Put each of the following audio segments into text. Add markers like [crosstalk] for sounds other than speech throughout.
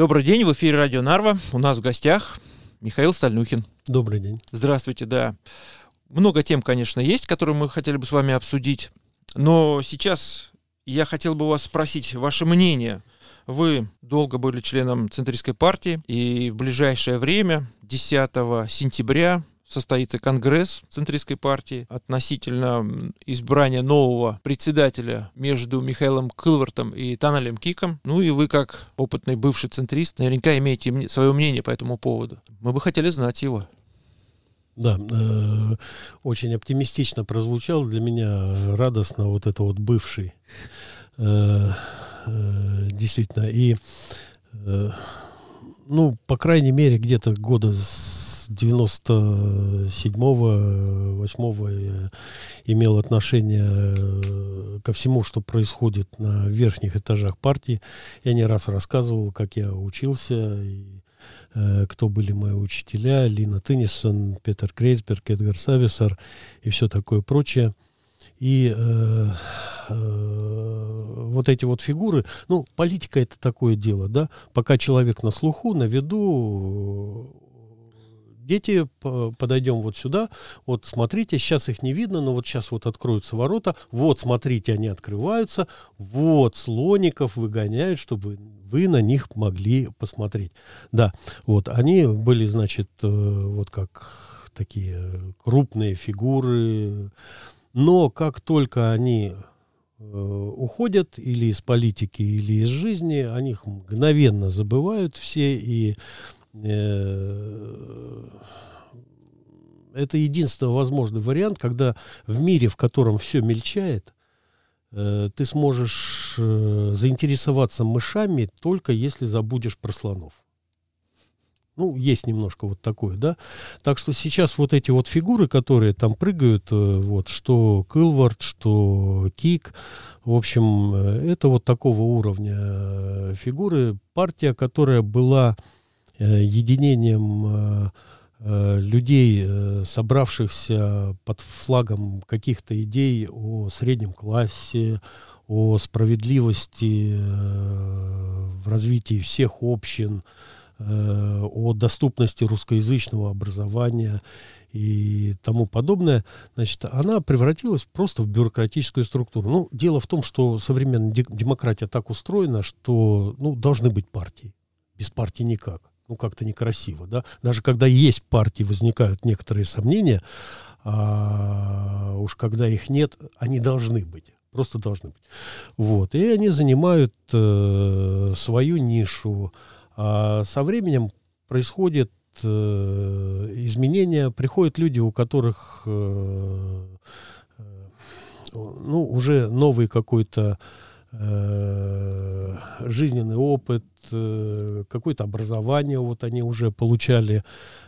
Добрый день, в эфире Радио Нарва. У нас в гостях Михаил Стальнухин. Добрый день. Здравствуйте, да. Много тем, конечно, есть, которые мы хотели бы с вами обсудить. Но сейчас я хотел бы вас спросить ваше мнение. Вы долго были членом Центристской партии, и в ближайшее время, 10 сентября, состоится Конгресс Центристской партии относительно избрания нового председателя между Михаилом Кылвартом и Таналем Киком. Ну и вы, как опытный бывший центрист, наверняка имеете свое мнение по этому поводу. Мы бы хотели знать его. Да, э, очень оптимистично прозвучал для меня радостно вот это вот бывший. Э, э, действительно. И, э, ну, по крайней мере, где-то года с 97-го, 8 имел отношение э, ко всему, что происходит на верхних этажах партии. Я не раз рассказывал, как я учился, и, э, кто были мои учителя, Лина Теннисон, Петер Крейсберг, Эдгар Сависар и все такое прочее. И э, э, вот эти вот фигуры, ну, политика это такое дело, да, пока человек на слуху, на виду, дети, подойдем вот сюда, вот смотрите, сейчас их не видно, но вот сейчас вот откроются ворота, вот смотрите, они открываются, вот слоников выгоняют, чтобы вы на них могли посмотреть. Да, вот они были, значит, э, вот как такие крупные фигуры, но как только они э, уходят или из политики, или из жизни, о них мгновенно забывают все, и это единственный возможный вариант, когда в мире, в котором все мельчает, э, ты сможешь э, заинтересоваться мышами только если забудешь про слонов. Ну, есть немножко вот такое, да. Так что сейчас вот эти вот фигуры, которые там прыгают, вот, что Кылвард, что Кик, в общем, это вот такого уровня фигуры. Партия, которая была Э, единением э, э, людей, собравшихся под флагом каких-то идей о среднем классе, о справедливости в развитии всех общин, о доступности русскоязычного образования и тому подобное, значит, она превратилась просто в бюрократическую структуру. Ну, дело в том, что современная демократия так устроена, что ну, должны быть партии. Без партии никак ну, как-то некрасиво, да. Даже когда есть партии, возникают некоторые сомнения, а уж когда их нет, они должны быть. Просто должны быть. Вот. И они занимают э, свою нишу. А со временем происходит э, изменения, приходят люди, у которых э, э, ну, уже новый какой-то э, жизненный опыт, э, какое-то образование вот они уже получали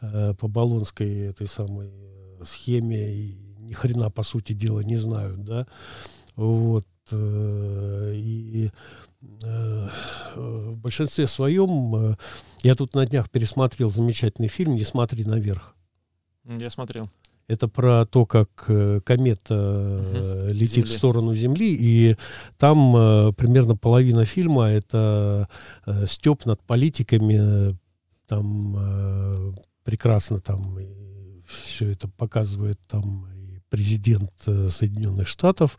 э, по Болонской этой самой схеме и ни хрена по сути дела не знают, да, вот э, и э, в большинстве своем э, я тут на днях пересмотрел замечательный фильм «Не смотри наверх». Я смотрел. Это про то, как э, комета угу. летит Земли. в сторону Земли, и там э, примерно половина фильма это степ над политиками, там прекрасно там все это показывает там президент Соединенных Штатов,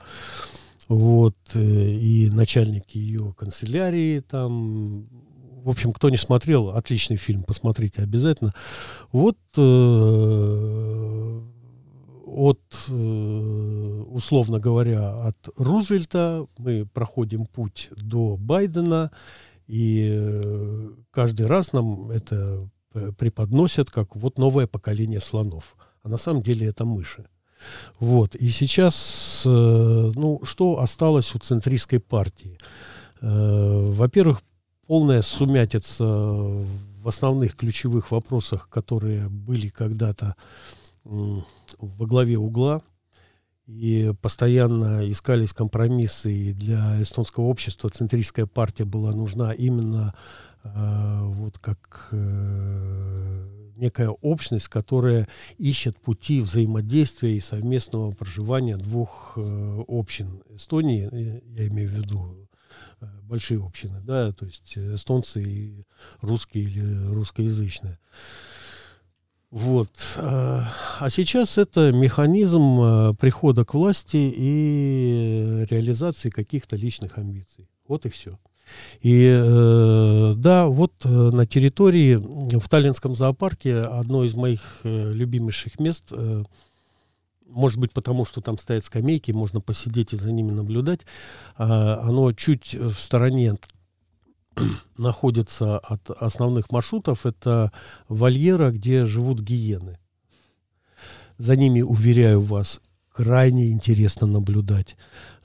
вот, и начальник ее канцелярии там, в общем, кто не смотрел, отличный фильм, посмотрите обязательно. Вот э, от, э, условно говоря, от Рузвельта мы проходим путь до Байдена, и э, каждый раз нам это преподносят как вот новое поколение слонов. А на самом деле это мыши. Вот. И сейчас, э, ну, что осталось у центристской партии? Во-первых, полная сумятица в основных ключевых вопросах, которые были когда-то во главе угла, и постоянно искались компромиссы, и для эстонского общества центристская партия была нужна именно э, вот как э, некая общность, которая ищет пути взаимодействия и совместного проживания двух э, общин Эстонии, я имею в виду э, большие общины, да, то есть эстонцы и русские или русскоязычные. Вот. А сейчас это механизм прихода к власти и реализации каких-то личных амбиций. Вот и все. И э, да, вот э, на территории в Таллинском зоопарке одно из моих э, любимейших мест, э, может быть потому, что там стоят скамейки, можно посидеть и за ними наблюдать, э, оно чуть в стороне [clears throat] находится от основных маршрутов, это вольера, где живут гиены. За ними, уверяю вас, крайне интересно наблюдать.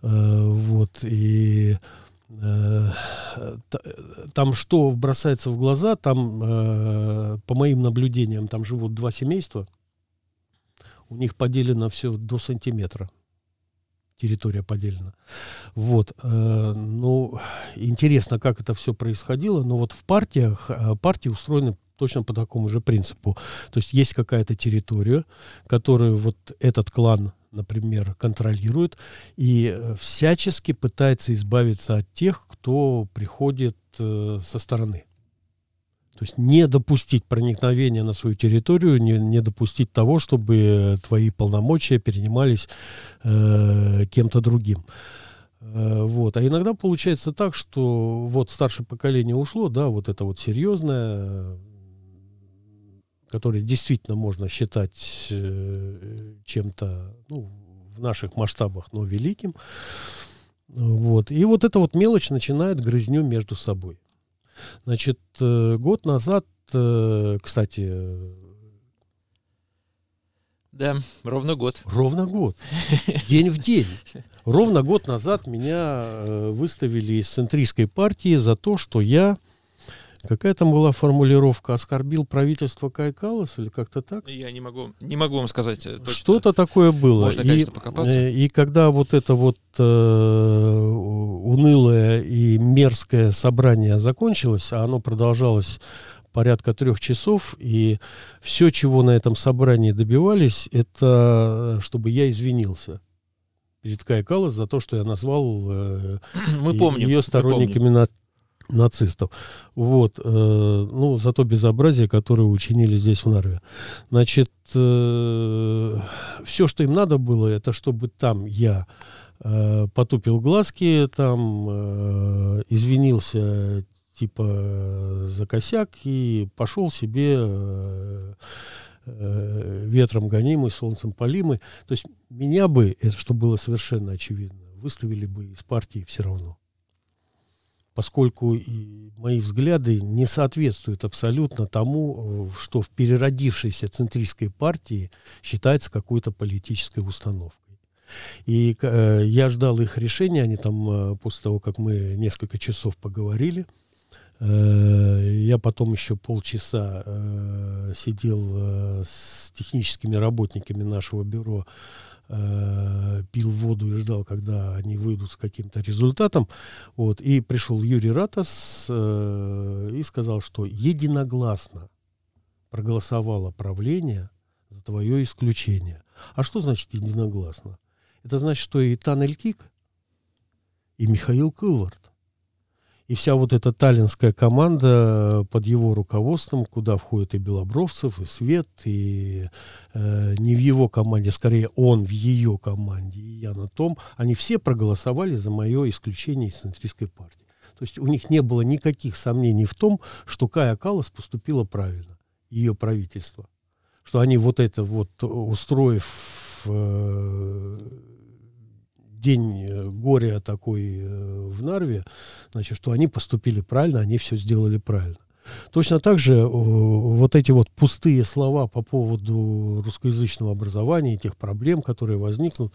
Э, вот, и Э, там что бросается в глаза, там, э, по моим наблюдениям, там живут два семейства, у них поделено все до сантиметра. Территория поделена. Вот. Э, ну, интересно, как это все происходило, но вот в партиях, партии устроены точно по такому же принципу. То есть есть какая-то территория, которую вот этот клан например, контролирует и э, всячески пытается избавиться от тех, кто приходит э, со стороны. То есть не допустить проникновения на свою территорию, не, не допустить того, чтобы твои полномочия перенимались э, кем-то другим. Э, вот. А иногда получается так, что вот старшее поколение ушло, да, вот это вот серьезное, который действительно можно считать э, чем-то ну, в наших масштабах, но великим. Вот. И вот эта вот мелочь начинает грызню между собой. Значит, э, год назад, э, кстати... Да, ровно год. Ровно год. День в день. Ровно год назад меня выставили из центристской партии за то, что я Какая там была формулировка? Оскорбил правительство Кайкалас или как-то так? Я не могу, не могу вам сказать э, точно. Что-то такое было. Можно, конечно, и, покопаться. Э, и когда вот это вот э, унылое и мерзкое собрание закончилось, а оно продолжалось порядка трех часов, и все, чего на этом собрании добивались, это э, чтобы я извинился перед Кай Каллас за то, что я назвал э, мы помним, ее сторонниками на нацистов. Вот, э, ну, за то безобразие, которое учинили здесь в Нарве. Значит, э, все, что им надо было, это чтобы там я э, потупил глазки, там извинился типа за косяк и пошел себе ветром гонимый, солнцем полимый. То есть меня бы, это что было совершенно очевидно, выставили бы из партии все равно поскольку мои взгляды не соответствуют абсолютно тому, э, что в переродившейся центристской партии считается какой-то политической установкой. И э, я ждал их решения, они там, э, после того, как мы несколько часов поговорили, э, я потом еще полчаса э, сидел э, с техническими работниками нашего бюро э, пил воду и ждал, когда они выйдут с каким-то результатом. Вот, и пришел Юрий Ратас э, и сказал, что единогласно проголосовало правление за твое исключение. А что значит единогласно? Это значит, что и Тан Элькик, и Михаил Кылвард и вся вот эта таллинская команда под его руководством, куда входит и Белобровцев, и Свет, и э, не в его команде, скорее он в ее команде, и я на том, они все проголосовали за мое исключение из центристской партии. То есть у них не было никаких сомнений в том, что Кая Калас поступила правильно, ее правительство. Что они вот это вот, устроив э, день э, горя такой э, в Нарве, значит, что они поступили правильно, они все сделали правильно. Точно так же вот эти вот пустые слова по поводу русскоязычного образования и тех проблем, которые возникнут,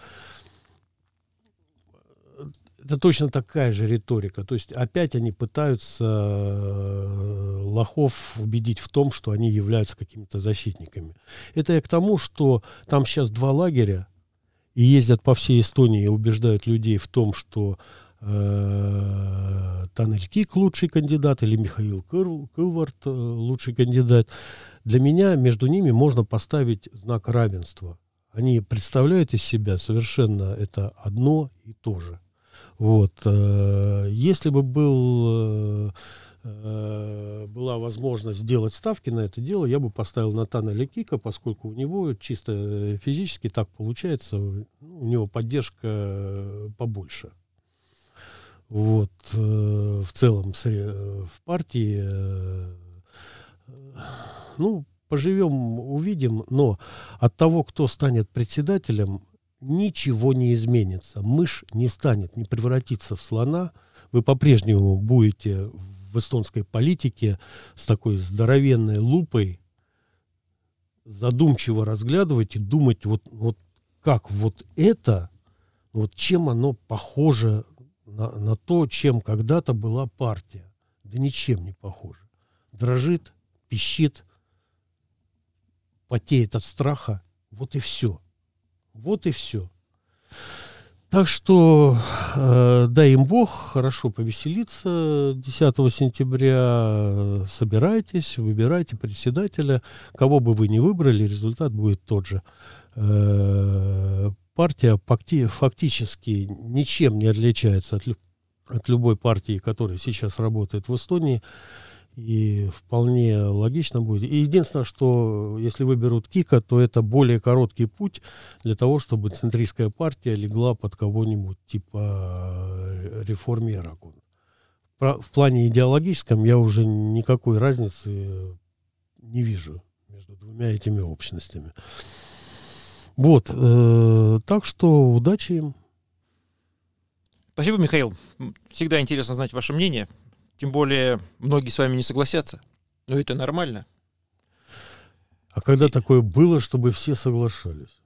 это точно такая же риторика. То есть опять они пытаются э, лохов убедить в том, что они являются какими-то защитниками. Это я к тому, что там сейчас два лагеря, и ездят по всей Эстонии и убеждают людей в том, что э, Танель Кик лучший кандидат или Михаил Кыл, Кылвард э, лучший кандидат. Для меня между ними можно поставить знак равенства. Они представляют из себя совершенно это одно и то же. Вот. Э, если бы был, э, была возможность сделать ставки на это дело, я бы поставил Натана Лекика, поскольку у него чисто физически так получается, ну, у него поддержка побольше. Вот. В целом в партии ну, поживем, увидим, но от того, кто станет председателем, ничего не изменится. Мышь не станет, не превратится в слона. Вы по-прежнему будете в эстонской политике с такой здоровенной лупой задумчиво разглядывать и думать, вот, вот как вот это, вот чем оно похоже на, на то, чем когда-то была партия. Да ничем не похоже. Дрожит, пищит, потеет от страха. Вот и все. Вот и все. Так что э, дай им Бог хорошо повеселиться 10 сентября. Собирайтесь, выбирайте председателя. Кого бы вы ни выбрали, результат будет тот же. Э, партия фактически ничем не отличается от, от любой партии, которая сейчас работает в Эстонии. И вполне логично будет. И единственное, что если выберут Кика, то это более короткий путь для того, чтобы центристская партия легла под кого-нибудь типа реформера. В плане идеологическом я уже никакой разницы не вижу между двумя этими общностями. Вот. Э, так что удачи им. Спасибо, Михаил. Всегда интересно знать ваше мнение. Тем более, многие с вами не согласятся. Но это нормально. А когда И... такое было, чтобы все соглашались?